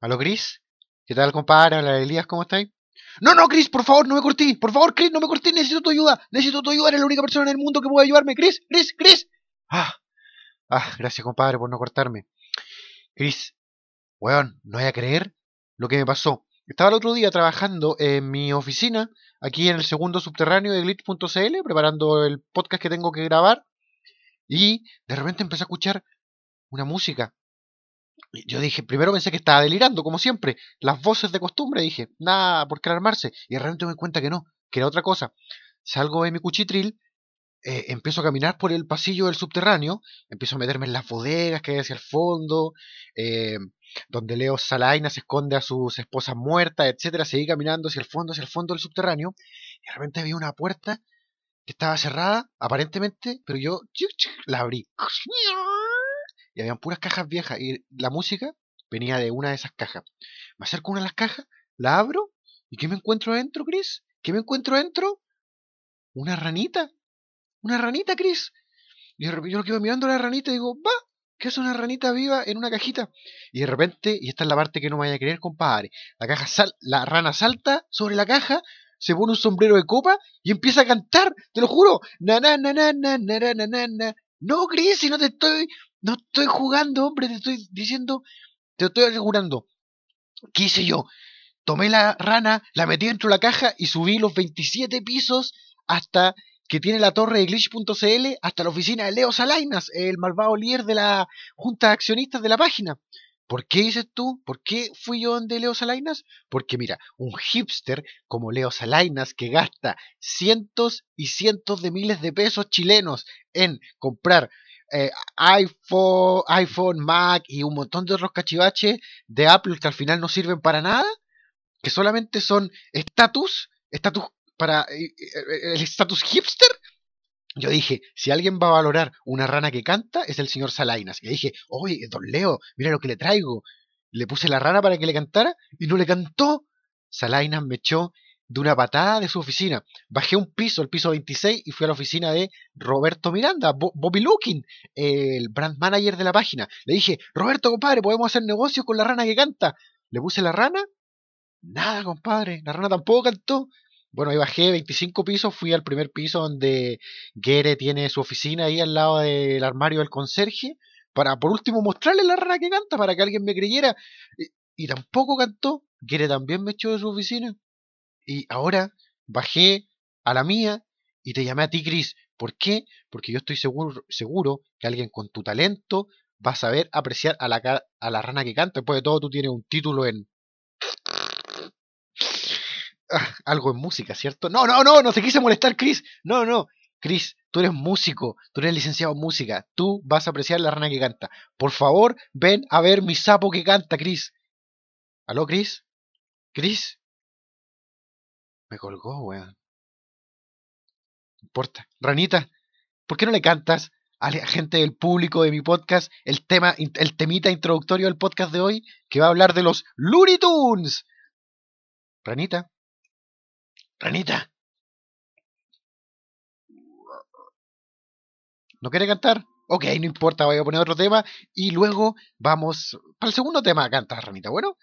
¿Aló, Chris? ¿Qué tal, compadre? Hola, Elías, ¿cómo estáis? No, no, Chris, por favor, no me corté. Por favor, Chris, no me corté. Necesito tu ayuda. Necesito tu ayuda. Eres la única persona en el mundo que puede ayudarme. Chris, Chris, Chris. Ah, ah, gracias, compadre, por no cortarme. Chris, weón, no voy a creer lo que me pasó. Estaba el otro día trabajando en mi oficina, aquí en el segundo subterráneo de glitch.cl, preparando el podcast que tengo que grabar. Y de repente empecé a escuchar una música yo dije, primero pensé que estaba delirando, como siempre, las voces de costumbre, dije, nada, por qué alarmarse, y de repente me doy cuenta que no, que era otra cosa. Salgo de mi cuchitril, eh, empiezo a caminar por el pasillo del subterráneo, empiezo a meterme en las bodegas que hay hacia el fondo, eh, donde Leo Salaina se esconde a sus esposas muertas, etcétera, seguí caminando hacia el fondo, hacia el fondo del subterráneo, y de repente vi una puerta que estaba cerrada, aparentemente, pero yo la abrí y habían puras cajas viejas y la música venía de una de esas cajas. Me acerco a una de las cajas, la abro y ¿qué me encuentro adentro, Chris? ¿Qué me encuentro adentro? Una ranita. Una ranita, Chris. Y de repente yo lo quedo mirando a la ranita y digo, va, ¿qué es una ranita viva en una cajita? Y de repente, y esta es la parte que no me vaya a creer, compadre, la caja sal, la rana salta sobre la caja, se pone un sombrero de copa y empieza a cantar, te lo juro. Na na na na na na na na na. No, Chris, si no te estoy no estoy jugando, hombre, te estoy diciendo, te estoy asegurando. ¿Qué hice yo? Tomé la rana, la metí dentro de la caja y subí los 27 pisos hasta que tiene la torre de glitch.cl hasta la oficina de Leo Salainas, el malvado líder de la junta de accionistas de la página. ¿Por qué dices tú? ¿Por qué fui yo donde Leo Salainas? Porque mira, un hipster como Leo Salainas que gasta cientos y cientos de miles de pesos chilenos en comprar eh, iPhone, iPhone, Mac y un montón de otros cachivaches de Apple que al final no sirven para nada, que solamente son estatus, estatus para eh, eh, el estatus hipster. Yo dije, si alguien va a valorar una rana que canta, es el señor Salainas. Y dije, oye, don Leo, mira lo que le traigo. Le puse la rana para que le cantara y no le cantó. Salainas me echó de una patada de su oficina. Bajé un piso, el piso 26, y fui a la oficina de Roberto Miranda, Bobby Looking, el brand manager de la página. Le dije, Roberto, compadre, podemos hacer negocios con la rana que canta. Le puse la rana. Nada, compadre, la rana tampoco cantó. Bueno, ahí bajé 25 pisos, fui al primer piso donde Gere tiene su oficina ahí al lado del armario del conserje, para por último mostrarle la rana que canta, para que alguien me creyera. Y, y tampoco cantó. Gere también me echó de su oficina. Y ahora bajé a la mía y te llamé a ti, Chris. ¿Por qué? Porque yo estoy seguro, seguro que alguien con tu talento va a saber apreciar a la, a la rana que canta. Después de todo, tú tienes un título en. Algo en música, ¿cierto? No, no, no, no se quise molestar, Chris. No, no. Chris, tú eres músico, tú eres licenciado en música, tú vas a apreciar la rana que canta. Por favor, ven a ver mi sapo que canta, Chris. ¿Aló, Chris? ¿Chris? Me colgó, weón. No importa. Ranita, ¿por qué no le cantas a la gente del público de mi podcast el tema, el temita introductorio del podcast de hoy que va a hablar de los Looney Tunes? Ranita. Ranita. ¿No quiere cantar? Ok, no importa, voy a poner otro tema y luego vamos para el segundo tema. Canta, Ranita. Bueno,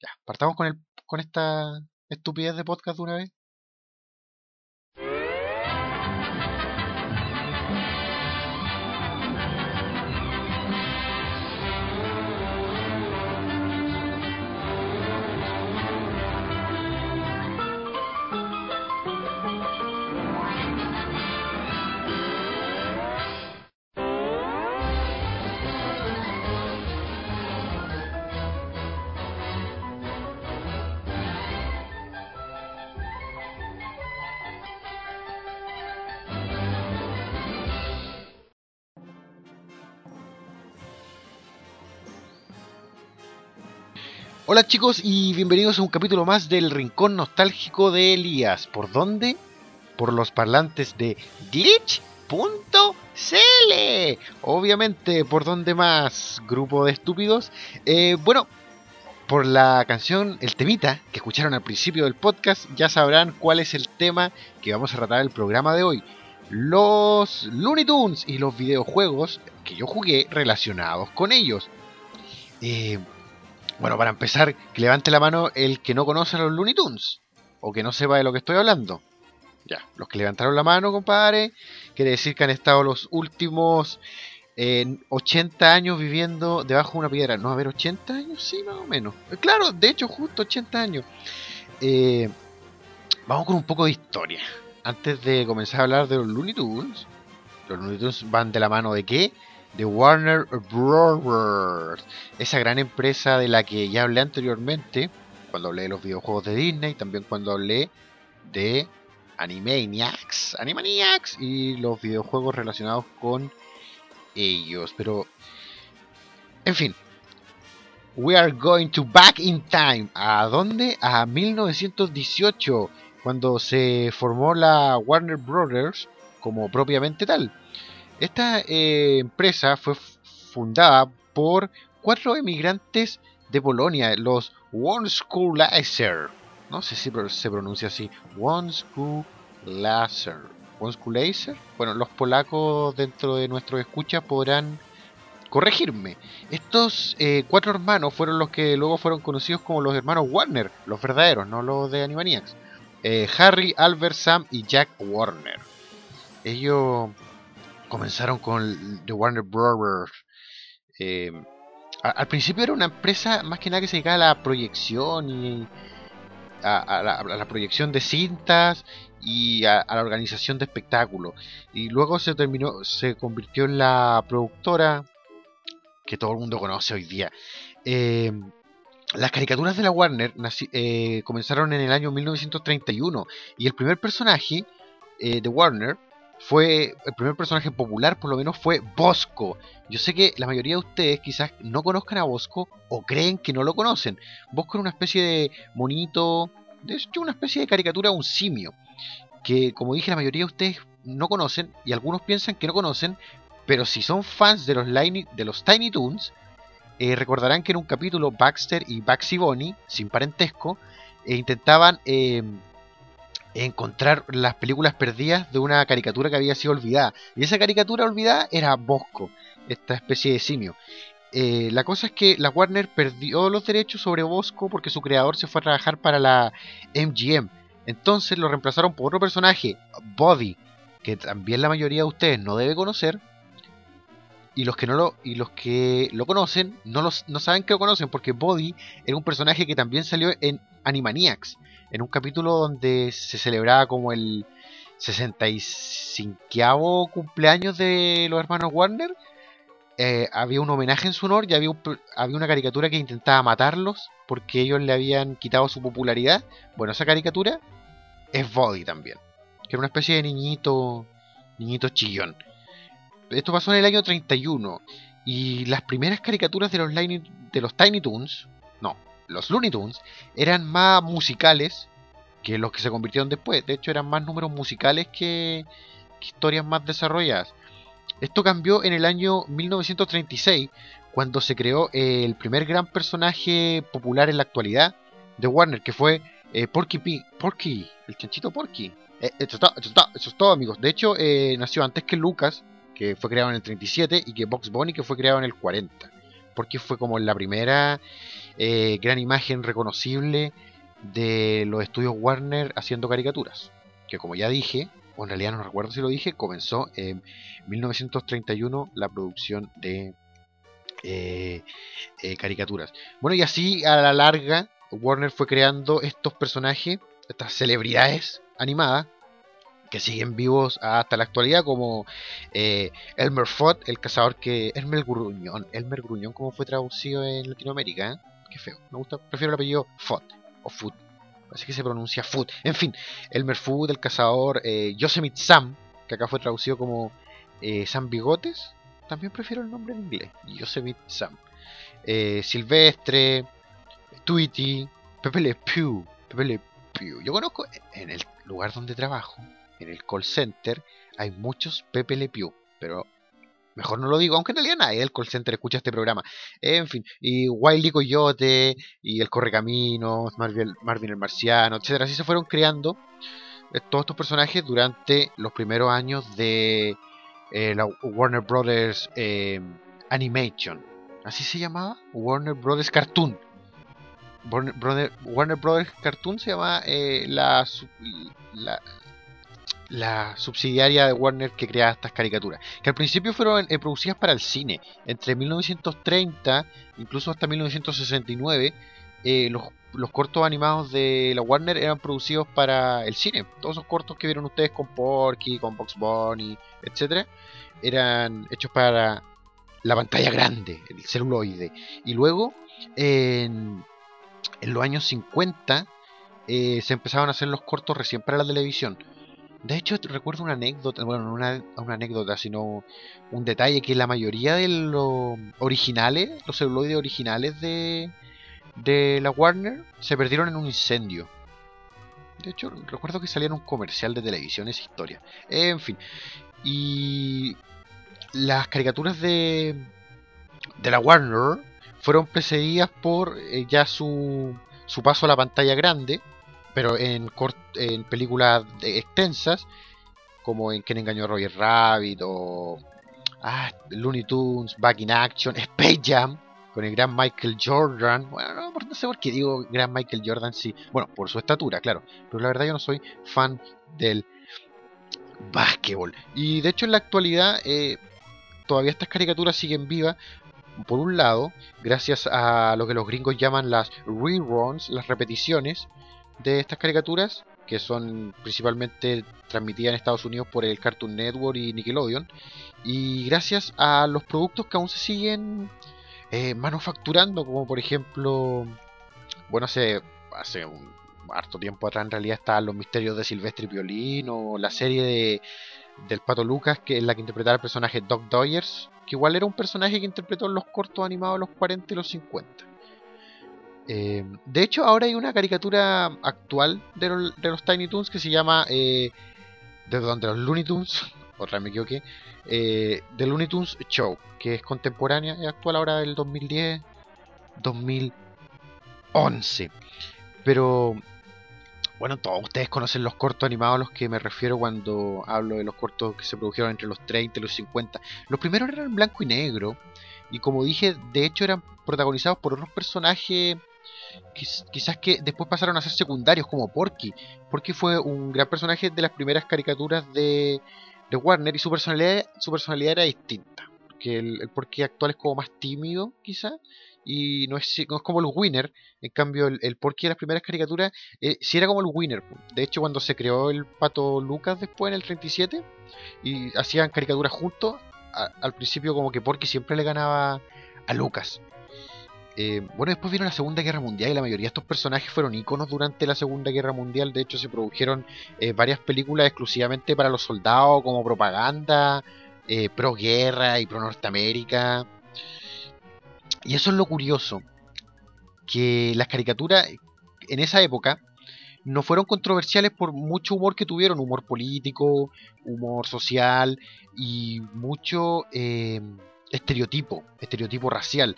ya, partamos con, el, con esta estupidez de podcast de una vez. Hola chicos y bienvenidos a un capítulo más del Rincón Nostálgico de Elías. ¿Por dónde? Por los parlantes de glitch.cl. Obviamente, ¿por dónde más? Grupo de estúpidos. Eh, bueno, por la canción, el temita que escucharon al principio del podcast, ya sabrán cuál es el tema que vamos a tratar el programa de hoy. Los Looney Tunes y los videojuegos que yo jugué relacionados con ellos. Eh, Bueno, para empezar, que levante la mano el que no conoce a los Looney Tunes. O que no sepa de lo que estoy hablando. Ya, los que levantaron la mano, compadre, quiere decir que han estado los últimos 80 años viviendo debajo de una piedra. No, a ver, 80 años, sí, más o menos. Eh, claro, de hecho, justo 80 años. Eh, vamos con un poco de historia. Antes de comenzar a hablar de los Looney Tunes, los Looney Tunes van de la mano de qué? De Warner Bros. Esa gran empresa de la que ya hablé anteriormente, cuando hablé de los videojuegos de Disney, también cuando hablé de Animaniacs, Animaniacs y los videojuegos relacionados con ellos. Pero, en fin, we are going to back in time. ¿A dónde? A 1918, cuando se formó la Warner Brothers como propiamente tal. Esta eh, empresa fue fundada por cuatro emigrantes de Polonia, los Wonskulaser. No sé si se pronuncia así. Wonskulaser. Wonskulaser. Bueno, los polacos dentro de nuestro escucha podrán corregirme. Estos eh, cuatro hermanos fueron los que luego fueron conocidos como los hermanos Warner, los verdaderos, no los de Animaniacs. Eh, Harry, Albert, Sam y Jack Warner. Ellos comenzaron con The Warner Brothers. Eh, al principio era una empresa más que nada que se dedicaba a la proyección y a, la, proyección de cintas y a, la organización de espectáculos. Y luego se terminó, se convirtió en la productora que todo el mundo conoce hoy día. Eh, las caricaturas de la Warner eh, comenzaron en el año 1931 y el primer personaje de Warner fue el primer personaje popular, por lo menos fue Bosco. Yo sé que la mayoría de ustedes quizás no conozcan a Bosco o creen que no lo conocen. Bosco era una especie de monito, de hecho una especie de caricatura un simio, que como dije la mayoría de ustedes no conocen y algunos piensan que no conocen, pero si son fans de los, de los Tiny Toons, eh, recordarán que en un capítulo Baxter y Baxi Bonnie, sin parentesco, eh, intentaban... Eh, encontrar las películas perdidas de una caricatura que había sido olvidada. Y esa caricatura olvidada era Bosco, esta especie de simio. Eh, la cosa es que la Warner perdió los derechos sobre Bosco porque su creador se fue a trabajar para la MGM. Entonces lo reemplazaron por otro personaje, Body, que también la mayoría de ustedes no debe conocer. Y los que no lo, y los que lo conocen no, los, no saben que lo conocen porque Body era un personaje que también salió en Animaniacs en un capítulo donde se celebraba como el 65 cumpleaños de los hermanos Warner, eh, había un homenaje en su honor y había, había una caricatura que intentaba matarlos porque ellos le habían quitado su popularidad. Bueno, esa caricatura es Body también, que era una especie de niñito, niñito chillón. Esto pasó en el año 31 y las primeras caricaturas de los, de los Tiny Toons, no, los Looney Tunes eran más musicales que los que se convirtieron después. De hecho, eran más números musicales que, historias más desarrolladas. Esto cambió en el año 1936, cuando se creó el primer gran personaje popular en la actualidad de Warner, que fue eh, Porky P. Porky, el chanchito Porky. Eh, eso, es todo, amigos. De hecho, eh, nació antes que Lucas, que fue creado en el 37, y que Box Bunny, que fue creado en el 40. Porque fue como la primera eh, gran imagen reconocible de los estudios Warner haciendo caricaturas. Que como ya dije, o en realidad no recuerdo si lo dije, comenzó en 1931 la producción de eh, eh, caricaturas. Bueno, y así a la larga, Warner fue creando estos personajes, estas celebridades animadas, que siguen vivos hasta la actualidad, como Elmer Fudd, el cazador que. Elmer Gruñón, Elmer Gruñón, como fue traducido en Latinoamérica qué feo. Me gusta, prefiero el apellido Foot o Foot. Así que se pronuncia Foot. En fin, Elmer Foot, el cazador, eh, Yosemite Sam, que acá fue traducido como eh, Sam Bigotes. También prefiero el nombre en inglés, Yosemite Sam. Eh, Silvestre, Tweety, Pepe Le Pew, Pepe Le Pew. Yo conozco en el lugar donde trabajo, en el call center, hay muchos Pepe Le Pew, pero Mejor no lo digo, aunque en realidad nadie del call center escucha este programa. En fin, y Wiley Coyote, y el Correcaminos, Marvin, el Marciano, etcétera. Así se fueron creando eh, todos estos personajes durante los primeros años de eh, la Warner Brothers eh, Animation. Así se llamaba, Warner Brothers Cartoon. Warner, Brothers Cartoon se llama eh, la, la, la, subsidiaria de Warner que crea estas caricaturas, que al principio fueron eh, producidas para el cine, entre 1930, incluso hasta 1969, eh, los, los, cortos animados de la Warner eran producidos para el cine. Todos esos cortos que vieron ustedes con Porky, con Box Bunny, etcétera, eran hechos para la pantalla grande, el celuloide. Y luego, en, los años 50, eh, se empezaron a hacer los cortos recién para la televisión. De hecho, recuerdo una anécdota, bueno, no una, una, anécdota, sino un detalle que la mayoría de los originales, los celuloides originales de, de la Warner, se perdieron en un incendio. De hecho, recuerdo que salía en un comercial de televisión esa historia. En fin. Y las caricaturas de, de la Warner fueron precedidas por eh, ya su, su paso a la pantalla grande, pero en, en películas extensas, como en Quién engañó a Roger Rabbit o ah, Looney Tunes, Back in Action, Space Jam, con el gran Michael Jordan. Bueno, no, no, sé por qué digo gran Michael Jordan, sí. Bueno, por su estatura, claro. Pero la verdad yo no soy fan del básquetbol. Y de hecho en la actualidad eh, todavía estas caricaturas siguen vivas. Por un lado, gracias a lo que los gringos llaman las reruns, las repeticiones de estas caricaturas, que son principalmente transmitidas en Estados Unidos por el Cartoon Network y Nickelodeon, y gracias a los productos que aún se siguen eh, manufacturando, como por ejemplo, bueno, hace, hace un harto tiempo atrás en realidad estaban los misterios de Silvestre Violín, o la serie de del Pato Lucas, que es la que interpretaba el personaje Doc Doyers, que igual era un personaje que interpretó en los cortos animados de los 40 y los 50. Eh, de hecho, ahora hay una caricatura actual de, los Tiny Toons que se llama eh, de, donde los Looney Tunes, otra me equivoqué, eh, The Looney Tunes Show, que es contemporánea y actual ahora del 2010, 2011. Pero bueno, todos ustedes conocen los cortos animados a los que me refiero cuando hablo de los cortos que se produjeron entre los 30 y los 50. Los primeros eran blanco y negro. Y como dije, de hecho eran protagonizados por otros personajes quizás que después pasaron a ser secundarios como Porky. Porky fue un gran personaje de las primeras caricaturas de, Warner y su personalidad, su personalidad era distinta. Porque el, Porky actual es como más tímido, quizás y no es, como el Winner. En cambio, el, el Porky de las primeras caricaturas eh, sí era como el Winner. De hecho, cuando se creó el Pato Lucas después en el 37 y hacían caricaturas juntos, al principio como que Porky siempre le ganaba a Lucas. Eh, bueno, después vino la Segunda Guerra Mundial y la mayoría de estos personajes fueron iconos durante la Segunda Guerra Mundial. De hecho, se produjeron eh, varias películas exclusivamente para los soldados como propaganda, eh, pro guerra y pro Norteamérica. Y eso es lo curioso, que las caricaturas en esa época no fueron controversiales por mucho humor que tuvieron, humor político, humor social y mucho eh, estereotipo, estereotipo racial.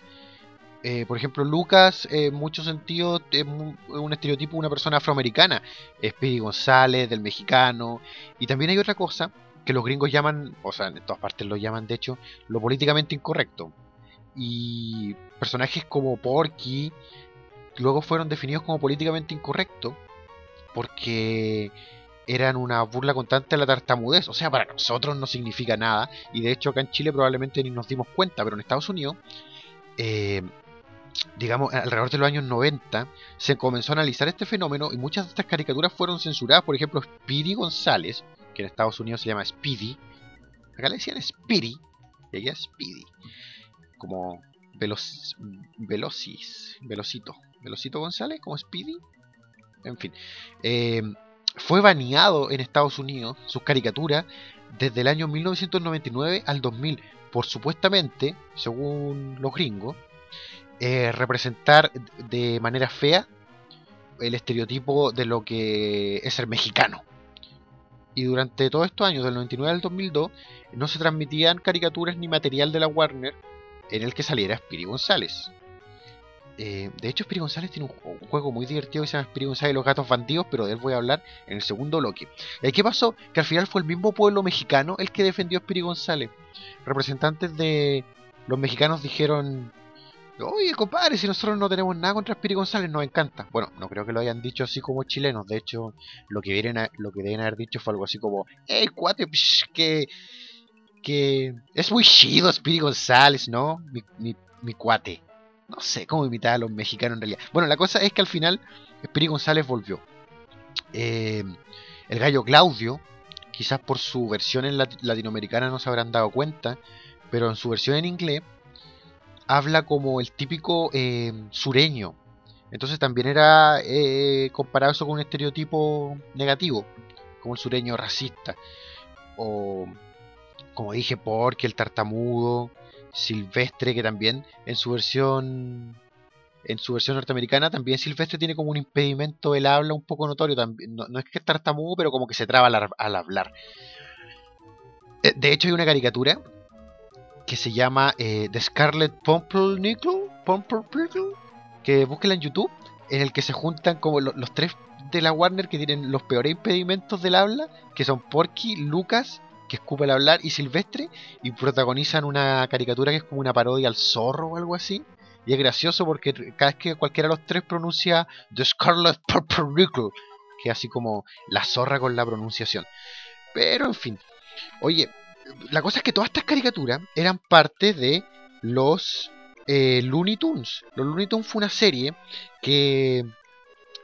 Eh, por ejemplo, Lucas, en muchos sentidos, es un estereotipo de una persona afroamericana. Speedy González, del mexicano. Y también hay otra cosa que los gringos llaman, o sea, en todas partes lo llaman, de hecho, lo políticamente incorrecto y personajes como Porky luego fueron definidos como políticamente incorrectos porque eran una burla constante a la tartamudez. O sea, para nosotros no significa nada. Y de hecho acá en Chile probablemente ni nos dimos cuenta, pero en Estados Unidos, eh, digamos, alrededor de los años 90, se comenzó a analizar este fenómeno y muchas de estas caricaturas fueron censuradas. Por ejemplo, Speedy González, que en Estados Unidos se llama Speedy. Acá le decían Speedy, y allá Speedy como Velocis, Velocito, Velocito González, como Speedy, en fin, eh, fue baneado en Estados Unidos sus caricaturas desde el año 1999 al 2000 por supuestamente, según los gringos, eh, representar de manera fea el estereotipo de lo que es ser mexicano. Y durante todos estos años, del 99 al 2002, no se transmitían caricaturas ni material de la Warner en el que saliera Spiri González. Eh, de hecho, Spiri González tiene un, juego muy divertido que se llama Spiri González y los gatos bandidos, pero de él voy a hablar en el segundo bloque. ¿Y qué pasó? Que al final fue el mismo pueblo mexicano el que defendió a Spiri González. Representantes de los mexicanos dijeron, Oye, compadre, si nosotros no tenemos nada contra Spiri González, nos encanta. Bueno, no creo que lo hayan dicho así como chilenos. De hecho, lo que, vienen lo que deben haber dicho fue algo así como: ¡Ey, cuate! que, que es muy chido Spiri González, ¿no? Mi, mi, mi, cuate. No sé cómo imitar a los mexicanos en realidad. Bueno, la cosa es que al final Spiri González volvió. Eh, el gallo Claudio, quizás por su versión en latinoamericana no se habrán dado cuenta, pero en su versión en inglés habla como el típico eh, sureño. Entonces también era eh, comparado eso con un estereotipo negativo, como el sureño racista. O como dije, porque el tartamudo, silvestre, que también en su versión en su versión norteamericana también Silvestre tiene como un impedimento del habla un poco notorio también no, es que es tartamudo pero como que se traba al, hablar eh, de hecho hay una caricatura que se llama eh, The Scarlet Pumpernickel, que búsquela en YouTube, en el que se juntan como los tres de la Warner que tienen los peores impedimentos del habla, que son Porky, Lucas, que escupe el hablar, y Silvestre, y protagonizan una caricatura que es como una parodia al zorro o algo así. Y es gracioso porque cada vez que cualquiera de los tres pronuncia The Scarlet Pumpernickel, que es así como la zorra con la pronunciación. Pero en fin, oye, la cosa es que todas estas caricaturas eran parte de los eh, Looney Tunes. Los Looney Tunes fue una serie que,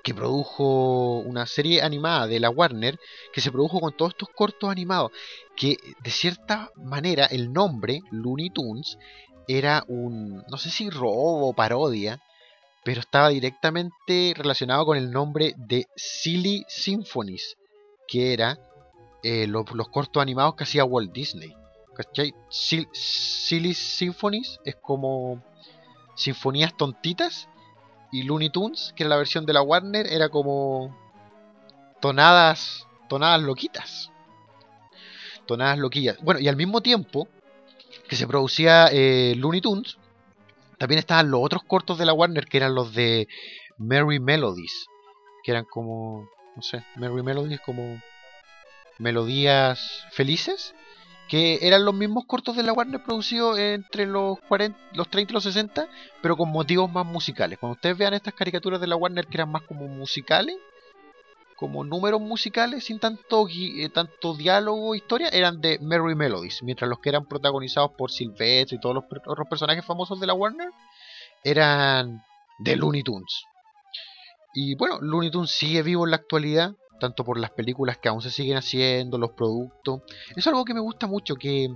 que produjo una serie animada de la Warner que se produjo con todos estos cortos animados. Que de cierta manera el nombre Looney Tunes era un, no sé si robo o parodia, pero estaba directamente relacionado con el nombre de Silly Symphonies, que era eh, los, cortos animados que hacía Walt Disney. ¿Cachai? Silly Symphonies es como sinfonías tontitas. Y Looney Tunes, que era la versión de la Warner, era como tonadas, tonadas loquitas. Tonadas loquillas. Bueno, y al mismo tiempo que se producía eh, Looney Tunes, también estaban los otros cortos de la Warner, que eran los de Merry Melodies. Que eran como, no sé, Merry Melodies como Melodías Felices, que eran los mismos cortos de la Warner producidos entre los, 40, los 30 y los 60, pero con motivos más musicales. Cuando ustedes vean estas caricaturas de la Warner que eran más como musicales, como números musicales sin tanto, eh, tanto diálogo historia, eran de Merry Melodies, mientras los que eran protagonizados por Sylvester y todos los otros personajes famosos de la Warner eran de Looney Tunes. Y bueno, Looney Tunes sigue vivo en la actualidad, tanto por las películas que aún se siguen haciendo, los productos. Es algo que me gusta mucho, que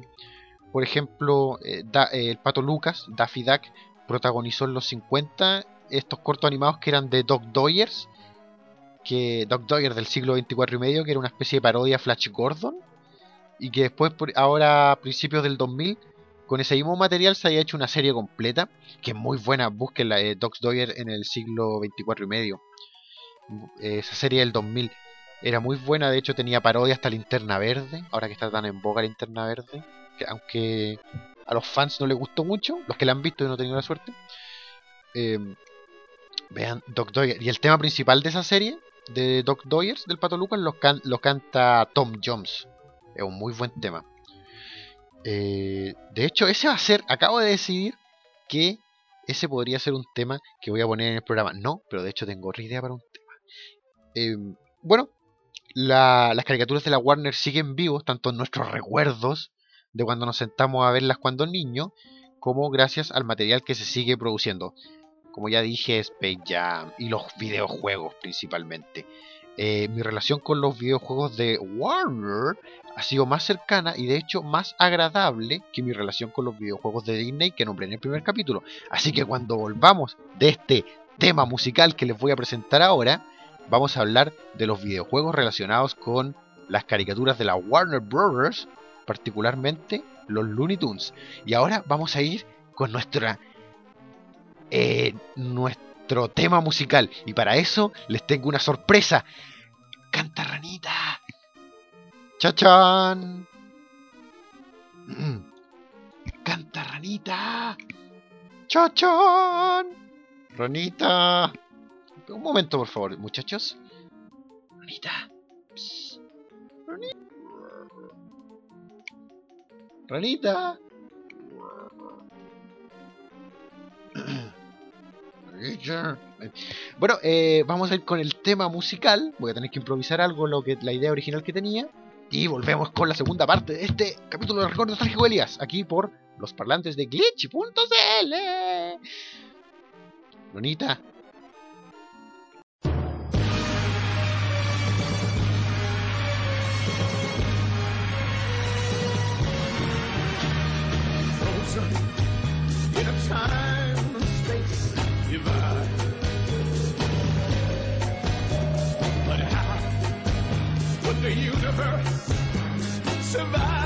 por ejemplo eh, eh, el Pato Lucas, Daffy Duck, protagonizó en los 50 estos cortos animados que eran de Doc Doyers, que Doc Doyer del siglo 24 y medio, que era una especie de parodia Flash Gordon, y que después, ahora a principios del 2000, con ese mismo material se haya hecho una serie completa, que es muy buena, búsquenla, eh, Doc Doyer en el siglo 24 y medio. Esa serie del 2000 era muy buena, de hecho tenía parodia hasta Linterna Verde, ahora que está tan en boga Linterna Verde, que aunque a los fans no les gustó mucho, los que la han visto y no han tenido la suerte. Eh, vean Doc Doyer. Y el tema principal de esa serie, de Doc Doyers, del Pato Lucas, lo, canta Tom Jones. Es un muy buen tema. Eh, de hecho, ese va a ser, acabo de decidir que ese podría ser un tema que voy a poner en el programa. No, pero de hecho tengo otra idea para un tema. Eh, bueno, las caricaturas de la Warner siguen vivos, tanto en nuestros recuerdos de cuando nos sentamos a verlas cuando niño, como gracias al material que se sigue produciendo. Como ya dije, Space Jam y los videojuegos principalmente. Eh, mi relación con los videojuegos de Warner ha sido más cercana y de hecho más agradable que mi relación con los videojuegos de Disney que nombré en el primer capítulo. Así que cuando volvamos de este tema musical que les voy a presentar ahora, vamos a hablar de los videojuegos relacionados con las caricaturas de la Warner Bros., particularmente los Looney Tunes. Y ahora vamos a ir con nuestra eh, nuestro tema musical. Y para eso les tengo una sorpresa. Canta ranita. Chachan. Mm. Canta ranita. Chachan. Ranita. Un momento, por favor, muchachos. Ranita. Ranita. Bueno, eh, vamos a ir con el tema musical. Voy a tener que improvisar algo, lo que la idea original que tenía. Y volvemos con la segunda parte de este capítulo de Recuerdo Nostálgico Elías, aquí por los parlantes de glitch.cl. Bonita. survive.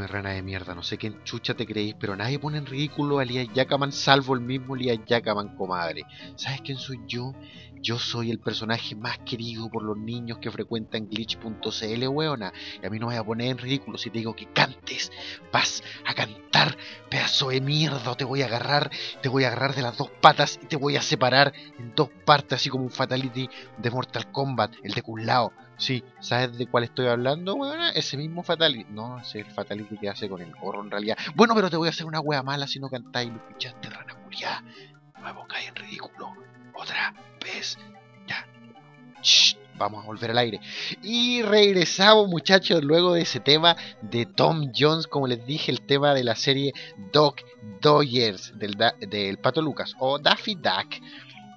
Rana de mierda, no sé quién chucha te creéis, pero nadie pone en ridículo a Elías Yacaman salvo el mismo Elías Yacaman, comadre. ¿Sabes quién soy yo? Yo soy el personaje más querido por los niños que frecuentan glitch.cl, weona. Y a mí no me voy a poner en ridículo si te digo que cantes. Vas a cantar, pedazo de mierda. Te voy a agarrar, te voy a agarrar de las dos patas y te voy a separar en dos partes, así como un Fatality de Mortal Kombat, el de Kunlao. Sí, ¿sabes de cuál estoy hablando, weona? Ese mismo Fatality. No, ese es el Fatality que hace con el gorro en realidad. Bueno, pero te voy a hacer una wea mala si no cantáis lo escuchaste, rana culiá. Me pongáis en ridículo. Otra vez. Ya. Shh, vamos a volver al aire. Y regresamos, muchachos, luego de ese tema de Tom Jones, como les dije, el tema de la serie Dog Dodgers del, del Pato Lucas o Daffy Duck.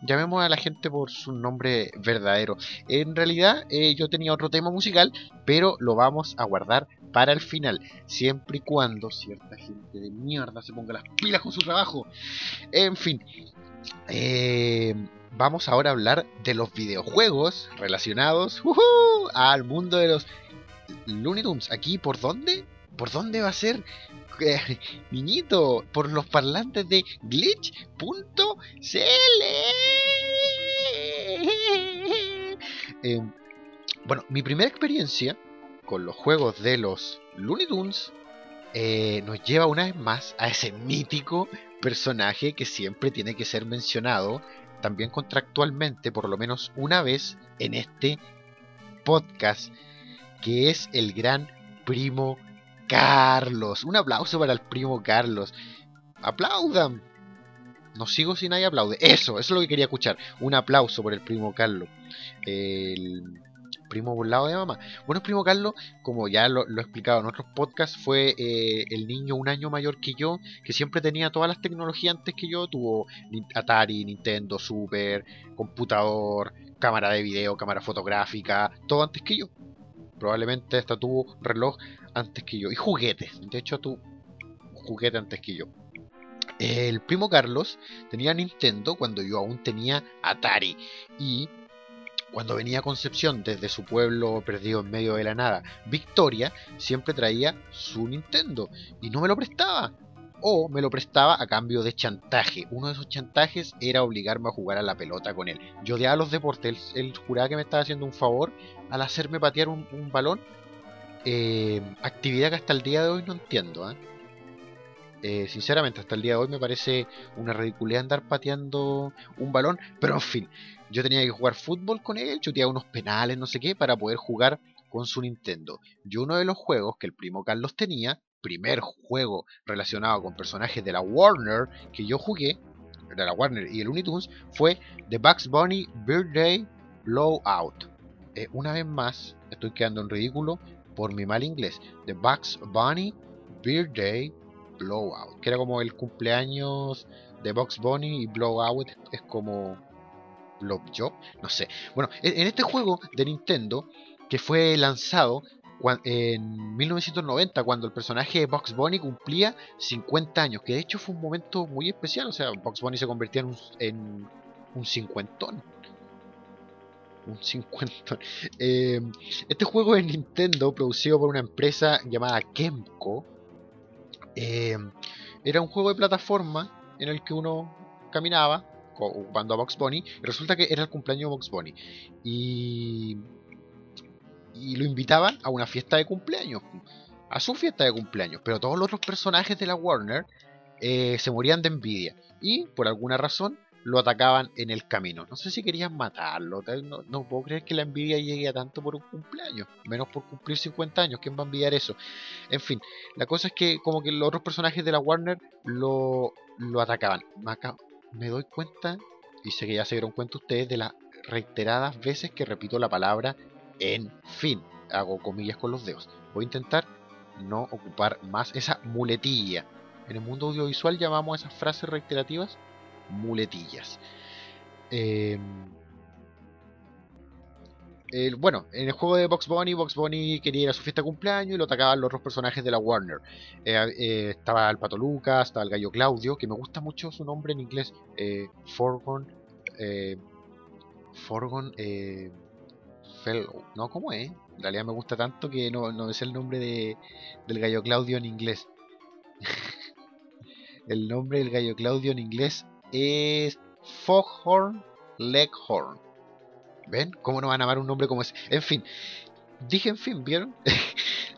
Llamemos a la gente por su nombre verdadero. En realidad, eh, yo tenía otro tema musical, pero lo vamos a guardar para el final. Siempre y cuando cierta gente de mierda se ponga las pilas con su trabajo. En fin. eh, vamos ahora a hablar de los videojuegos relacionados al mundo de los Looney Tunes. Aquí, ¿por dónde? ¿Por dónde va a ser? Eh, niñito, por los parlantes de glitch.cl. Eh, bueno, mi primera experiencia con los juegos de los Looney Tunes eh, nos lleva una vez más a ese mítico personaje que siempre tiene que ser mencionado, también contractualmente, por lo menos una vez en este podcast, que es el gran primo Carlos. Un aplauso para el primo Carlos. Aplaudan. No sigo si nadie aplaude. Eso, eso es lo que quería escuchar. Un aplauso por el primo Carlos. El primo por lado de mamá. Bueno, el primo Carlos, como ya lo, he explicado en otros podcasts, fue eh, el niño un año mayor que yo, que siempre tenía todas las tecnologías antes que yo. Tuvo Atari, Nintendo, Super, computador, cámara de video, cámara fotográfica, todo antes que yo. Probablemente hasta tuvo reloj antes que yo. Y juguetes. De hecho, tuvo juguete antes que yo. El primo Carlos tenía Nintendo cuando yo aún tenía Atari. Y cuando venía a Concepción desde su pueblo perdido en medio de la nada, Victoria, siempre traía su Nintendo y no me lo prestaba. O me lo prestaba a cambio de chantaje. Uno de esos chantajes era obligarme a jugar a la pelota con él. Yo odiaba los deportes. Él, él juraba que me estaba haciendo un favor al hacerme patear un balón. Eh, actividad que hasta el día de hoy no entiendo. ¿ah? Eh, sinceramente, hasta el día de hoy me parece una ridiculez andar pateando un balón. Pero en fin, yo tenía que jugar fútbol con él, chuteaba unos penales, no sé qué, para poder jugar con su Nintendo. Y uno de los juegos que el primo Carlos tenía, primer juego relacionado con personajes de la Warner que yo jugué, de la Warner y el Looney Tunes, fue The Bugs Bunny Birthday Blowout. Eh, una vez más, estoy quedando en ridículo por mi mal inglés. The Bugs Bunny Birthday Blowout, que era como el cumpleaños de Bugs Bunny y Blowout es como Blowjob, no sé. Bueno, en en este juego de Nintendo que fue lanzado en 1990 cuando el personaje de Bugs Bunny cumplía 50 años, que de hecho fue un momento muy especial, o sea, Bugs Bunny se convertía en un, en un cincuentón. Un cincuentón. Eh, este juego de Nintendo, producido por una empresa llamada Kemco, eh, era un juego de plataforma en el que uno caminaba ocupando a Box Bunny. Y resulta que era el cumpleaños de Box Bunny. Y, y lo invitaban a una fiesta de cumpleaños. A su fiesta de cumpleaños. Pero todos los otros personajes de la Warner eh, se morían de envidia. Y por alguna razón lo atacaban en el camino. No sé si querían matarlo. No, no puedo creer que la envidia llegue a tanto por un cumpleaños. Menos por cumplir 50 años. ¿Quién va a envidiar eso? En fin, la cosa es que como que los otros personajes de la Warner lo, lo atacaban. Me, aca- me doy cuenta, y sé que ya se dieron cuenta ustedes, de las reiteradas veces que repito la palabra en fin. Hago comillas con los dedos. Voy a intentar no ocupar más esa muletilla. En el mundo audiovisual llamamos a esas frases reiterativas muletillas. Eh, el- bueno, en el juego de Box Bunny, Box Bunny quería ir a su fiesta de cumpleaños y lo atacaban los otros personajes de la Warner. Eh, eh, estaba el Pato Lucas, estaba el Gallo Claudio, que me gusta mucho su nombre en inglés. Eh, Forgon. Eh, Forgon. Fellow. No, ¿cómo es? En realidad me gusta tanto que no, no es el nombre de, del Gallo Claudio en inglés. el nombre del Gallo Claudio en inglés es Foghorn Leghorn. ¿Ven? ¿Cómo no van a amar un nombre como ese? En fin, dije en fin, ¿vieron?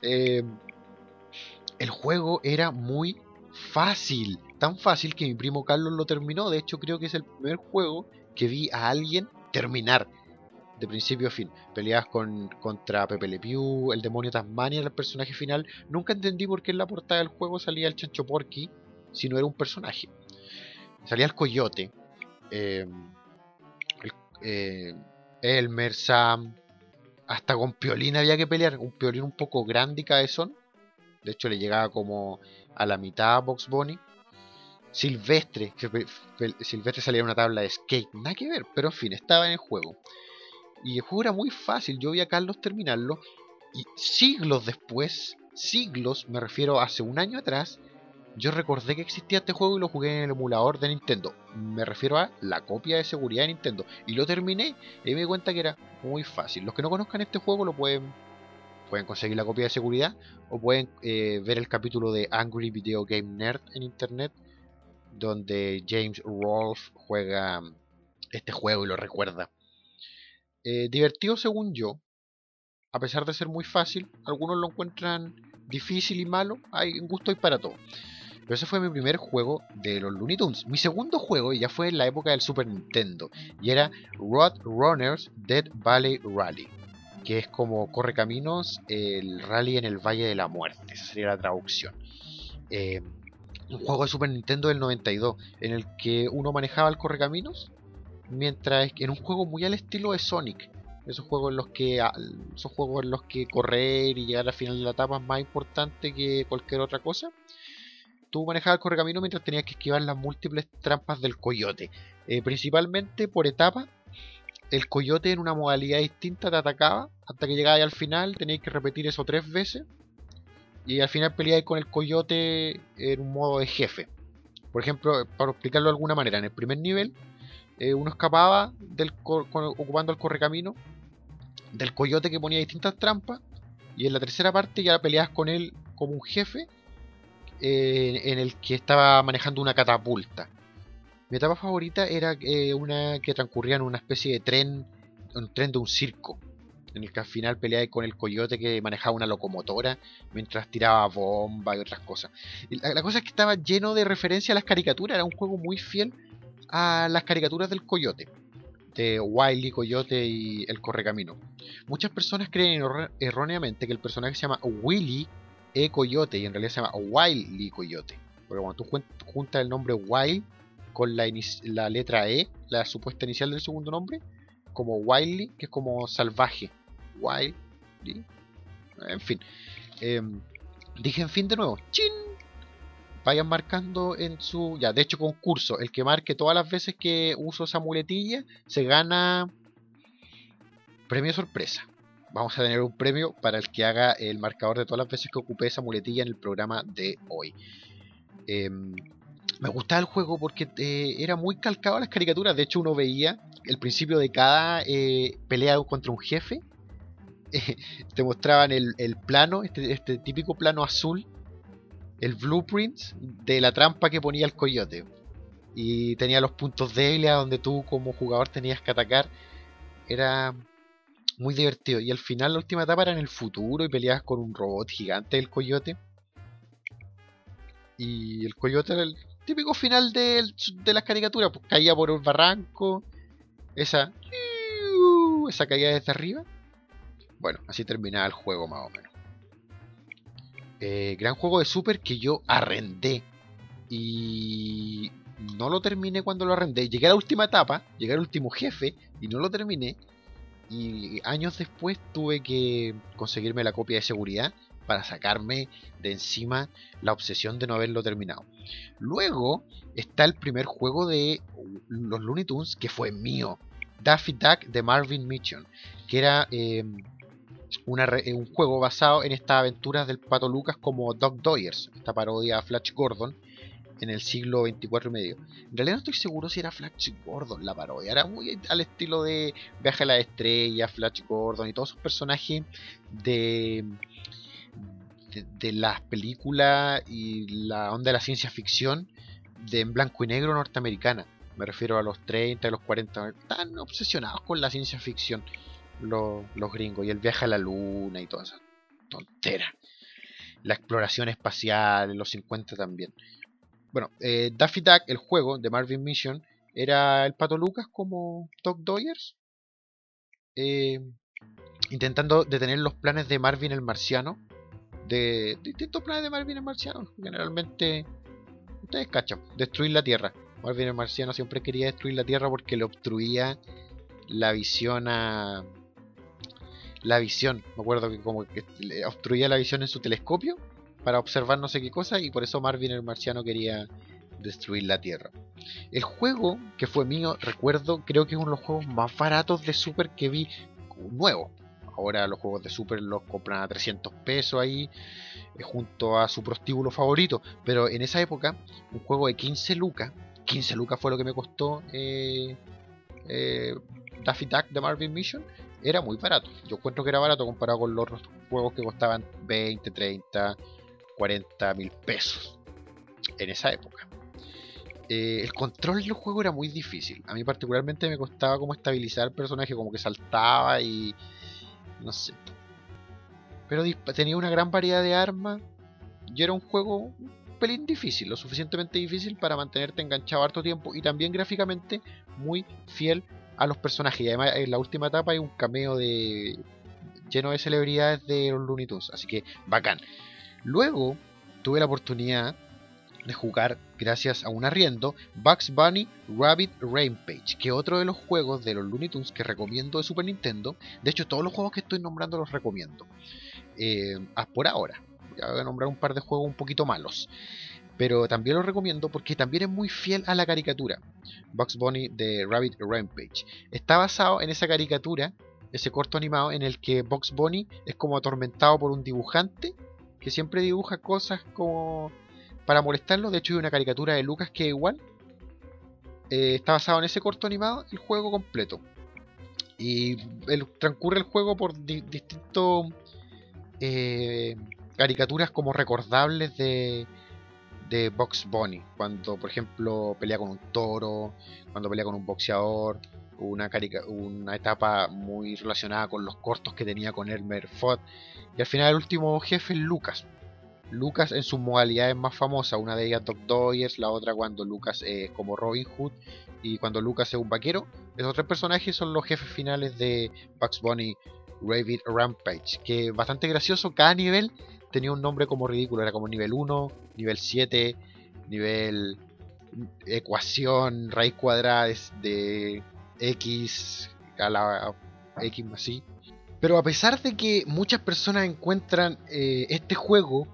Eh, el juego era muy fácil, tan fácil que mi primo Carlos lo terminó. De hecho, creo que es el primer juego que vi a alguien terminar de principio a fin. Peleas con, contra Pepe Le Pew, el demonio Tasmania, el personaje final. Nunca entendí por qué en la portada del juego salía el Chancho Porky si no era un personaje. Salía el Coyote, eh, el- eh, Elmer, Sam, hasta con Piolín había que pelear. Un Piolín un poco grande y cabezón. De hecho, le llegaba como a la mitad a Box Bunny. Silvestre, Silvestre salía en una tabla de skate, nada que ver, pero en fin, estaba en el juego. Y el juego era muy fácil, yo vi a Carlos terminarlo y siglos después, siglos, me refiero hace un año atrás, yo recordé que existía este juego y lo jugué en el emulador de Nintendo. Me refiero a la copia de seguridad de Nintendo. Y lo terminé y me di cuenta que era muy fácil. Los que no conozcan este juego lo pueden, pueden conseguir la copia de seguridad o pueden eh, ver el capítulo de Angry Video Game Nerd en internet donde James Rolfe juega este juego y lo recuerda. Eh, divertido según yo, a pesar de ser muy fácil, algunos lo encuentran difícil y malo, hay un gusto y para todo. Pero ese fue mi primer juego de los Looney Tunes. Mi segundo juego ya fue en la época del Super Nintendo y era Road Runners Dead Valley Rally. que es como Correcaminos, el rally en el Valle de la Muerte, esa sería la traducción. Eh, un juego de Super Nintendo del 92, en el que uno manejaba el Correcaminos, mientras en un juego muy al estilo de Sonic. Esos juegos en los que esos juegos en los que correr y llegar al final de la etapa es más importante que cualquier otra cosa. Tú manejabas el correcamino mientras tenías que esquivar las múltiples trampas del coyote. Eh, principalmente por etapa, el coyote en una modalidad distinta te atacaba hasta que llegabas al final, tenías que repetir eso tres veces. Y al final peleáis con el coyote en un modo de jefe. Por ejemplo, para explicarlo de alguna manera, en el primer nivel eh, uno escapaba del ocupando el correcamino del coyote que ponía distintas trampas. Y en la tercera parte ya peleabas con él como un jefe en el que estaba manejando una catapulta. Mi etapa favorita era eh, una que transcurría en una especie de tren, un tren de un circo, en el que al final peleaba con el coyote que manejaba una locomotora mientras tiraba bomba y otras cosas. la, la, cosa es que estaba lleno de referencia a las caricaturas, era un juego muy fiel a las caricaturas del coyote de Wiley, Coyote y el Correcamino. Muchas personas creen erróneamente que el personaje se llama Willy E. Coyote y en realidad se llama Wiley Coyote. Porque cuando tú juntas el nombre Wild con la, letra E, la supuesta inicial del segundo nombre, como Wiley, que es como salvaje. Wiley. En fin. Em, dije en fin de nuevo. ¡Chin! vayan marcando en su. Ya, de hecho, concurso. El que marque todas las veces que uso esa muletilla se gana premio sorpresa. Vamos a tener un premio para el que haga el marcador de todas las veces que ocupé esa muletilla en el programa de hoy. Em, me gustaba el juego porque eh, era muy calcado las caricaturas. De hecho, uno veía el principio de cada eh, pelea contra un jefe. te mostraban el, plano, este, este típico plano azul el blueprint de la trampa que ponía el coyote. Y tenía los puntos débiles donde tú como jugador tenías que atacar. Era muy divertido. Y al final la última etapa era en el futuro y peleabas con un robot gigante del coyote. Y el coyote era el típico final de, las caricaturas. Pues caía por un barranco. Esa... Esa caída desde arriba. Bueno, así terminaba el juego más o menos. Eh, gran juego de Super que yo arrendé. Y no lo terminé cuando lo arrendé. Llegué a la última etapa, llegué al último jefe y no lo terminé. Y años después tuve que conseguirme la copia de seguridad para sacarme de encima la obsesión de no haberlo terminado. Luego está el primer juego de los Looney Tunes que fue mío. Daffy Duck de Marvin Mitchell. Que era eh, un juego basado en estas aventuras del Pato Lucas como Dog Doyers, esta parodia a Flash Gordon en el siglo 24 y medio. En realidad no estoy seguro si era Flash Gordon la parodia, era muy al estilo de Viaje a la Estrella, Flash Gordon y todos esos personajes de, de, las películas y la onda de la ciencia ficción de en blanco y negro norteamericana. Me refiero a los 30 y los 40, tan obsesionados con la ciencia ficción los, gringos y el viaje a la luna y toda esa tontera. La exploración espacial en los 50 también. Bueno, eh, Daffy Duck, el juego de Marvin Mission, era el Pato Lucas como Doc Doyers. Eh, intentando detener los planes de Marvin el Marciano. De, distintos planes de Marvin el Marciano. Generalmente, ustedes cachan, destruir la Tierra. Marvin el Marciano siempre quería destruir la Tierra porque le obstruía la visión a, la visión. Me acuerdo que como que le obstruía la visión en su telescopio para observar no sé qué cosa y por eso Marvin el marciano quería destruir la Tierra. El juego que fue mío, recuerdo, creo que es uno de los juegos más baratos de Super que vi nuevo. Ahora los juegos de Super los compran a 300 pesos ahí, eh, junto a su prostíbulo favorito. Pero en esa época, un juego de 15 lucas, 15 lucas fue lo que me costó eh, eh, Daffy Duck de Marvin Mission, era muy barato. Yo encuentro que era barato comparado con los otros juegos que costaban 20, 30, 40 mil pesos en esa época. Eh, el control del juego era muy difícil. A mí particularmente me costaba como estabilizar el personaje, como que saltaba y... no sé. Pero tenía una gran variedad de armas y era un juego un pelín difícil, lo suficientemente difícil para mantenerte enganchado harto tiempo y también gráficamente muy fiel a los personajes. Y además en la última etapa hay un cameo de, lleno de celebridades de los Looney Tunes, así que bacán. Luego tuve la oportunidad de jugar, gracias a un arriendo, Bugs Bunny Rabbit Rampage, que otro de los juegos de los Looney Tunes que recomiendo de Super Nintendo. De hecho, todos los juegos que estoy nombrando los recomiendo. Eh, ah, por ahora. Ya voy a nombrar un par de juegos un poquito malos. Pero también los recomiendo porque también es muy fiel a la caricatura. Bugs Bunny de Rabbit Rampage. Está basado en esa caricatura, ese corto animado en el que Bugs Bunny es como atormentado por un dibujante que siempre dibuja cosas como para molestarlo. De hecho, hay una caricatura de Lucas que igual. Eh, está basado en ese corto animado el juego completo. Y el- transcurre el juego por di- distintos eh, caricaturas como recordables de, de Box Bunny. Cuando, por ejemplo, pelea con un toro, cuando pelea con un boxeador. Una, etapa muy relacionada con los cortos que tenía con Elmer Fudd. Y al final el último jefe es Lucas. Lucas en sus modalidades más famosas, una de ellas Doc Doyers, la otra cuando Lucas es como Robin Hood y cuando Lucas es un vaquero. Esos tres personajes son los jefes finales de Bugs Bunny Rabbit Rampage, que bastante gracioso, cada nivel tenía un nombre como ridículo, era como nivel 1, nivel 7, nivel ecuación, raíz cuadrada de x a la x más. Pero a pesar de que muchas personas encuentran eh, este juego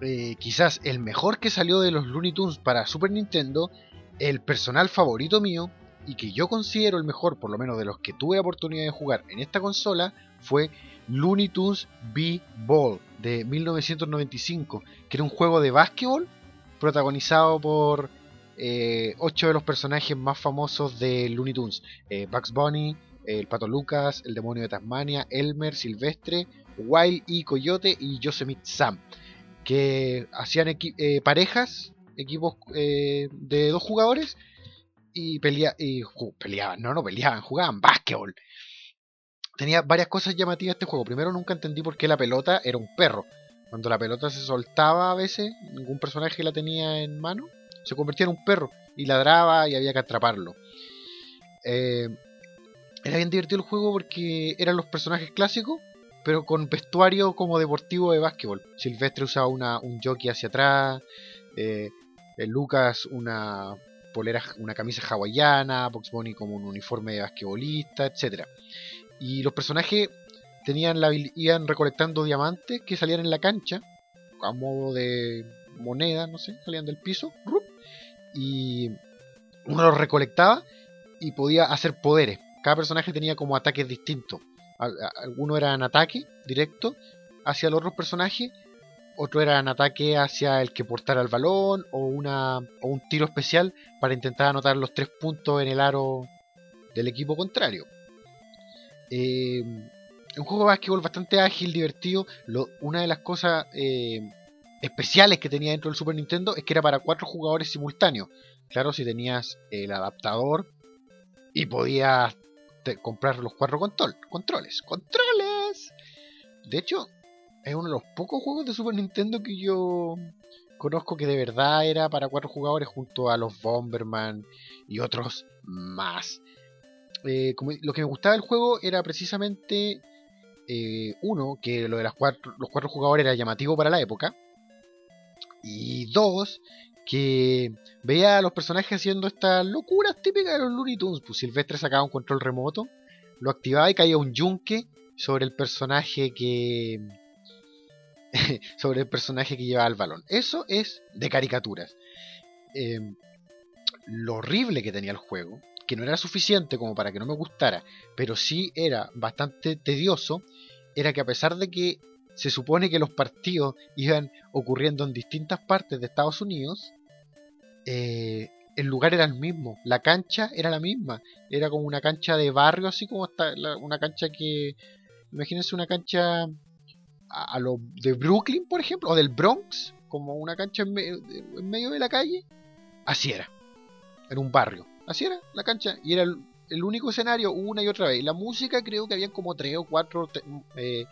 eh, quizás el mejor que salió de los Looney Tunes para Super Nintendo, el personal favorito mío y que yo considero el mejor, por lo menos de los que tuve oportunidad de jugar en esta consola, fue Looney Tunes B-Ball de 1995, que era un juego de básquetbol protagonizado por eh, ocho de los personajes más famosos de Looney Tunes: eh, Bugs Bunny, el Pato Lucas, el Demonio de Tasmania, Elmer, Silvestre, Wild y Coyote y Yosemite Sam, que hacían eh, parejas, equipos eh, de dos jugadores y, pelea y peleaban, no, no peleaban, jugaban básquetbol. Tenía varias cosas llamativas este juego. Primero, nunca entendí por qué la pelota era un perro. Cuando la pelota se soltaba a veces, ningún personaje la tenía en mano, se convertía en un perro y ladraba y había que atraparlo. Eh, era bien divertido el juego porque eran los personajes clásicos, pero con vestuario como deportivo de básquetbol. Silvestre usaba una, un jockey hacia atrás, eh, Lucas una polera, una camisa hawaiana, Box Bunny como un uniforme de basquetbolista, etcétera. Y los personajes tenían la, iban recolectando diamantes que salían en la cancha a modo de moneda, no sé, salían del piso, ¡rup! Y uno los recolectaba y podía hacer poderes. Cada personaje tenía como ataques distintos. Algunos eran ataque directo hacia los otros personajes, otro eran ataque hacia el que portara el balón o, una, o un tiro especial para intentar anotar los tres puntos en el aro del equipo contrario. Eh, un juego de básquetbol bastante ágil, divertido. Una de las cosas eh, especiales que tenía dentro del Super Nintendo es que era para cuatro jugadores simultáneos. Claro, si tenías el adaptador y podías comprar los cuatro control, controles. ¡Controles! De hecho, es uno de los pocos juegos de Super Nintendo que yo conozco que de verdad era para cuatro jugadores junto a los Bomberman y otros más. Eh, lo que me gustaba del juego era precisamente eh, uno, que lo de las cuatro, los cuatro jugadores era llamativo para la época. Y dos, que veía a los personajes haciendo estas locuras típicas de los Looney Tunes. Pues Silvestre sacaba un control remoto, lo activaba y caía un yunque sobre el personaje que. sobre el personaje que llevaba el balón. Eso es de caricaturas. Eh, lo horrible que tenía el juego, que no era suficiente como para que no me gustara, pero sí era bastante tedioso, era que a pesar de que se supone que los partidos iban ocurriendo en distintas partes de Estados Unidos, eh, el lugar era el mismo, la cancha era la misma, era como una cancha de barrio, así como esta- la- una cancha que, imagínense una cancha a, a lo de Brooklyn, por ejemplo, o del Bronx, como una cancha en, en medio de la calle, así era, en un barrio, así era la cancha, y era el, el único escenario una y otra vez. La música creo que habían como tres o cuatro eh,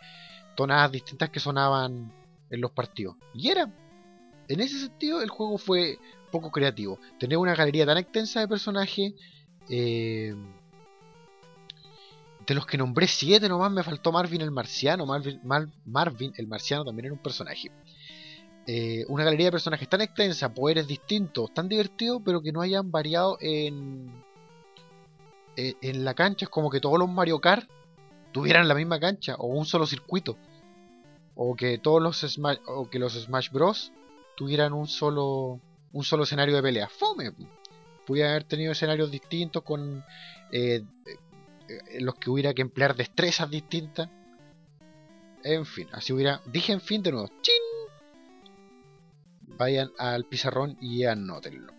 tonadas distintas que sonaban en los partidos. Y era. En ese sentido, el juego fue poco creativo. Tener una galería tan extensa de personajes. eh, de los que nombré siete nomás me faltó Marvin el marciano. Marvin, Mar- Marvin el marciano también era un personaje. Eh, una galería de personajes tan extensa, poderes distintos, tan divertidos, pero que no hayan variado en, en, en la cancha. Es como que todos los Mario Kart tuvieran la misma cancha o un solo circuito. O que todos los Smash, o que los Smash Bros tuvieran un solo un solo escenario de pelea. Fome. Pudieran haber tenido escenarios distintos con eh, eh, los que hubiera que emplear destrezas distintas. En fin, así hubiera. Dije en fin de nuevo. ¡Chin! Vayan al pizarrón y anótenlo.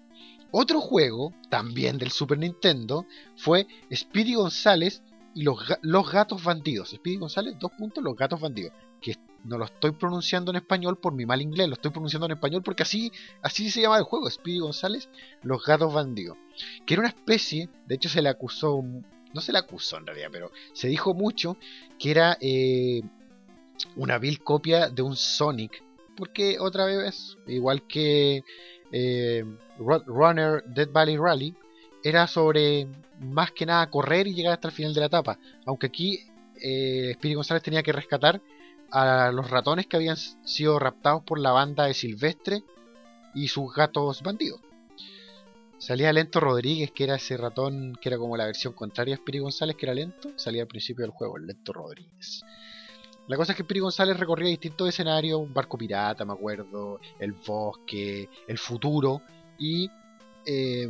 Otro juego, también del Super Nintendo, fue Speedy González y los, los gatos bandidos. Speedy González, dos puntos, los gatos bandidos. Que no lo estoy pronunciando en español por mi mal inglés, lo estoy pronunciando en español porque así, así se llama el juego, Speedy González, los gatos bandidos. Que era una especie, de hecho se le acusó, no se le acusó en realidad, pero se dijo mucho que era eh, una vil copia de un Sonic. Porque otra vez, igual que eh, Ru- Runner Dead Valley Rally, era sobre más que nada correr y llegar hasta el final de la etapa. Aunque aquí eh, González tenía que rescatar a los ratones que habían sido raptados por la banda de Silvestre y sus gatos bandidos. Salía Lento Rodríguez, que era ese ratón que era como la versión contraria a Speedy González, que era lento. Salía al principio del juego, Lento Rodríguez. La cosa es que Speedy González recorría distintos escenarios, un barco pirata, me acuerdo, el bosque, el futuro, y eh,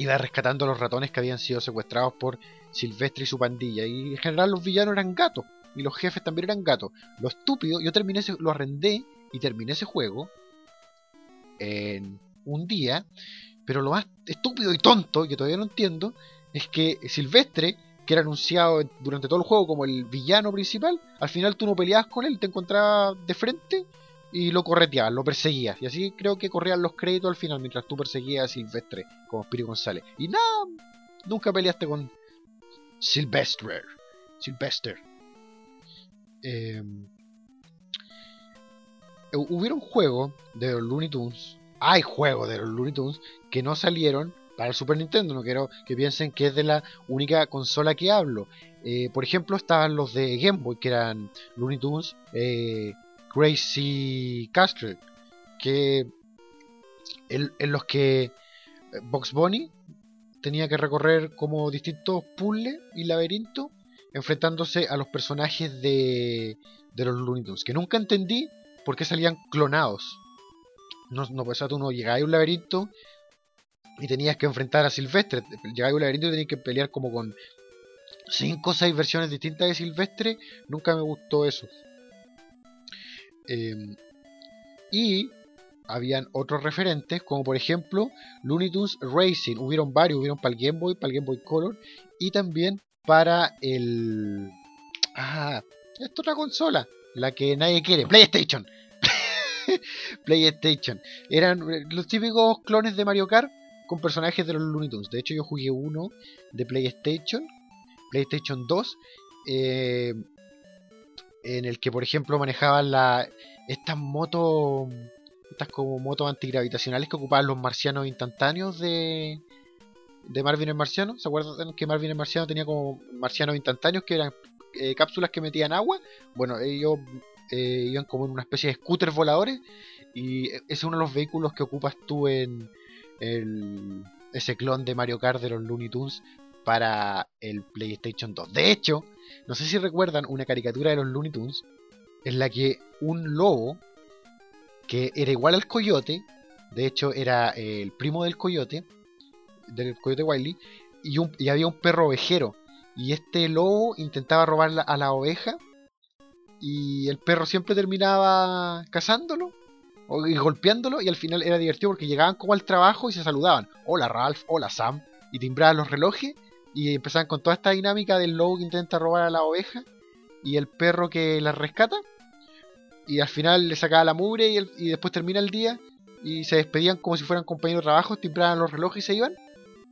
iba rescatando a los ratones que habían sido secuestrados por Silvestre y su pandilla. Y en general los villanos eran gatos, y los jefes también eran gatos. Lo estúpido, yo terminé ese, lo arrendé y terminé ese juego en un día, pero lo más estúpido y tonto, que todavía no entiendo, es que Silvestre, que era anunciado durante todo el juego como el villano principal, al final tú no peleabas con él, te encontrabas de frente y lo correteabas, lo perseguías. Y así creo que corrían los créditos al final mientras tú perseguías a Silvestre como Spiri González. Y nada, nunca peleaste con Silvestre. Silvestre. Eh, hubieron juegos de los Looney Tunes. Hay juegos de los Looney Tunes que no salieron para el Super Nintendo. No quiero que piensen que es de la única consola que hablo. Eh, por ejemplo, estaban los de Game Boy, que eran Looney Tunes eh, Crazy Castle, que en, los que Box Bunny tenía que recorrer como distintos puzzles y laberintos enfrentándose a los personajes de, de los Looney Tunes, que nunca entendí por qué salían clonados. No, no pues, tú no llegabas a un laberinto y tenías que enfrentar a Silvestre. Llegabas a un laberinto y tenías que pelear como con 5 o 6 versiones distintas de Silvestre. Nunca me gustó eso. Eh, y habían otros referentes, como por ejemplo Looney Tunes Racing. Hubieron varios, hubieron para el Game Boy, para el Game Boy Color y también para el. Ah, esta otra consola, la que nadie quiere, PlayStation. PlayStation. Eran los típicos clones de Mario Kart con personajes de los Looney Tunes. De hecho, yo jugué uno de PlayStation, PlayStation 2, eh, en el que, por ejemplo, manejaban la, estas motos, estas como motos antigravitacionales que ocupaban los marcianos instantáneos de, de Marvin el Marciano. ¿Se acuerdan que Marvin el Marciano tenía como marcianos instantáneos que eran eh, cápsulas que metían agua? Bueno, ellos eh, iban como en una especie de scooters voladores y ese es uno de los vehículos que ocupas tú en el, ese clon de Mario Kart de los Looney Tunes para el PlayStation 2. De hecho, no sé si recuerdan una caricatura de los Looney Tunes en la que un lobo que era igual al coyote, de hecho era eh, el primo del coyote, del coyote Wiley, y, un, había un perro ovejero. Y este lobo intentaba robar la, a la oveja y el perro siempre terminaba cazándolo o, y golpeándolo y al final era divertido porque llegaban como al trabajo y se saludaban. Hola Ralph, hola Sam. Y timbraban los relojes y empezaban con toda esta dinámica del lobo que intenta robar a la oveja y el perro que la rescata. Y al final le sacaba la mugre y, el- después termina el día y se despedían como si fueran compañeros de trabajo, timbraban los relojes y se iban.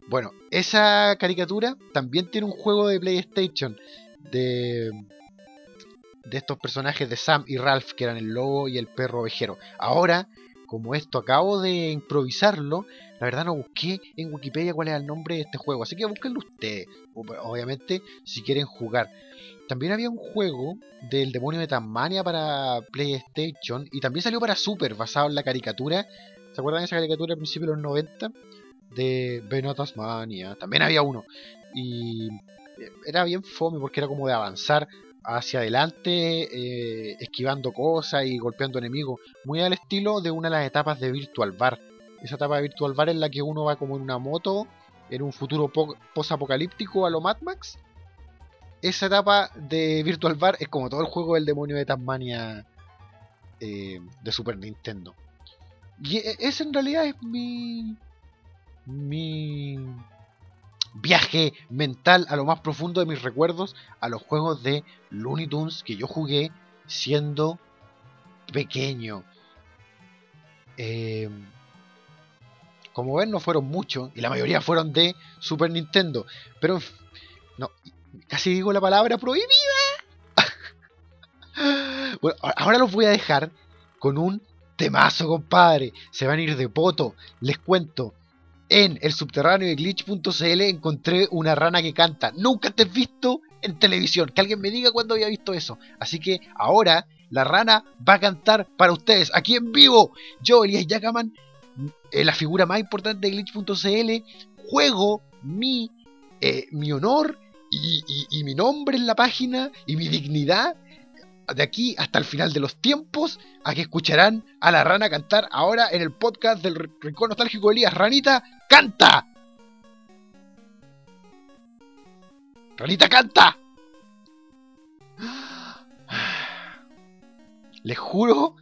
Bueno, esa caricatura también tiene un juego de PlayStation de, de estos personajes de Sam y Ralph, que eran el lobo y el perro ovejero. Ahora como esto acabo de improvisarlo, la verdad no busqué en Wikipedia cuál es el nombre de este juego. Así que búsquenlo ustedes, obviamente, si quieren jugar. También había un juego del demonio de Tasmania para PlayStation y también salió para Super, basado en la caricatura. ¿Se acuerdan de esa caricatura al principio de los 90? De Ven Tasmania. También había uno. Y era bien fome porque era como de avanzar hacia adelante, eh, esquivando cosas y golpeando enemigos. Muy al estilo de una de las etapas de Virtual Bar. Esa etapa de Virtual Bar en la que uno va como en una moto en un futuro post-apocalíptico a lo Mad Max esa etapa de Virtual Bar es como todo el juego del demonio de Tasmania eh, de Super Nintendo. Y e, ese en realidad es mi. mi. viaje mental a lo más profundo de mis recuerdos a los juegos de Looney Tunes que yo jugué siendo pequeño. Eh, como ven, no fueron muchos y la mayoría fueron de Super Nintendo. Pero no, casi digo la palabra prohibida. bueno, ahora los voy a dejar con un temazo, compadre. Se van a ir de poto. Les cuento. En el subterráneo de glitch.cl encontré una rana que canta. Nunca te he visto en televisión. Que alguien me diga cuándo había visto eso. Así que ahora la rana va a cantar para ustedes aquí en vivo. Yo, Elias Yakaman, eh, la figura más importante de glitch.cl, juego mi, eh, mi honor y, mi nombre en la página y mi dignidad de aquí hasta el final de los tiempos a que escucharán a la rana cantar ahora en el podcast del Rincón Nostálgico Elías. Ranita, canta. Ranita, canta. Les juro,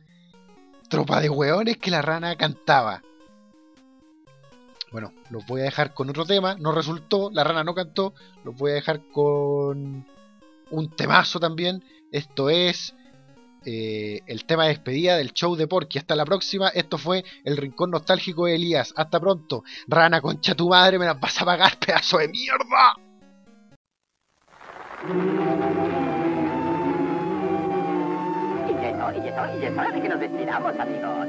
tropa de hueones, que la rana cantaba. Bueno, los voy a dejar con otro tema. No resultó, la rana no cantó. Los voy a dejar con un temazo también. Esto es eh, el tema de despedida del show de Porky. Hasta la próxima. Esto fue el rincón nostálgico de Elías. Hasta pronto. Rana, concha tu madre, me las vas a pagar, pedazo de mierda. Eso, y es hora de que nos despidamos, amigos.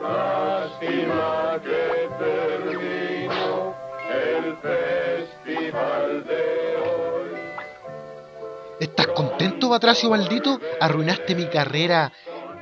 Lástima que terminó el festival de hoy. ¿Estás contento, Batracio maldito? Arruinaste mi carrera,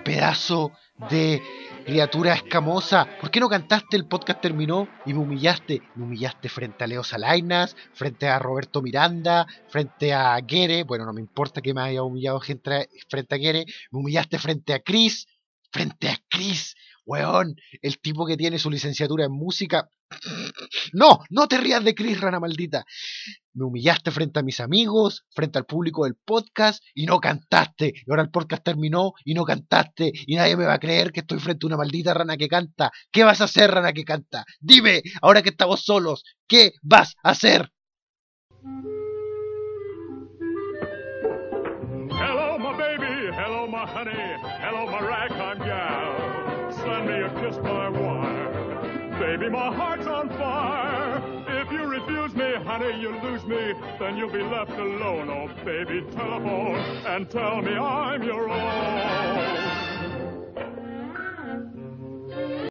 pedazo de criatura escamosa. ¿Por qué no cantaste el podcast terminó y me humillaste? Me humillaste frente a Leo Salainas, frente a Roberto Miranda, frente a Gere. Bueno, no me importa que me haya humillado frente a Gere. Me humillaste frente a Chris, frente a Chris. Weón, el tipo que tiene su licenciatura en música. No, no te rías de Chris, rana maldita. Me humillaste frente a mis amigos, frente al público del podcast y no cantaste. Y ahora el podcast terminó y no cantaste. Y nadie me va a creer que estoy frente a una maldita rana que canta. ¿Qué vas a hacer, rana que canta? Dime, ahora que estamos solos, ¿qué vas a hacer? Me. Then you'll be left alone. Oh, baby, telephone and tell me I'm your own.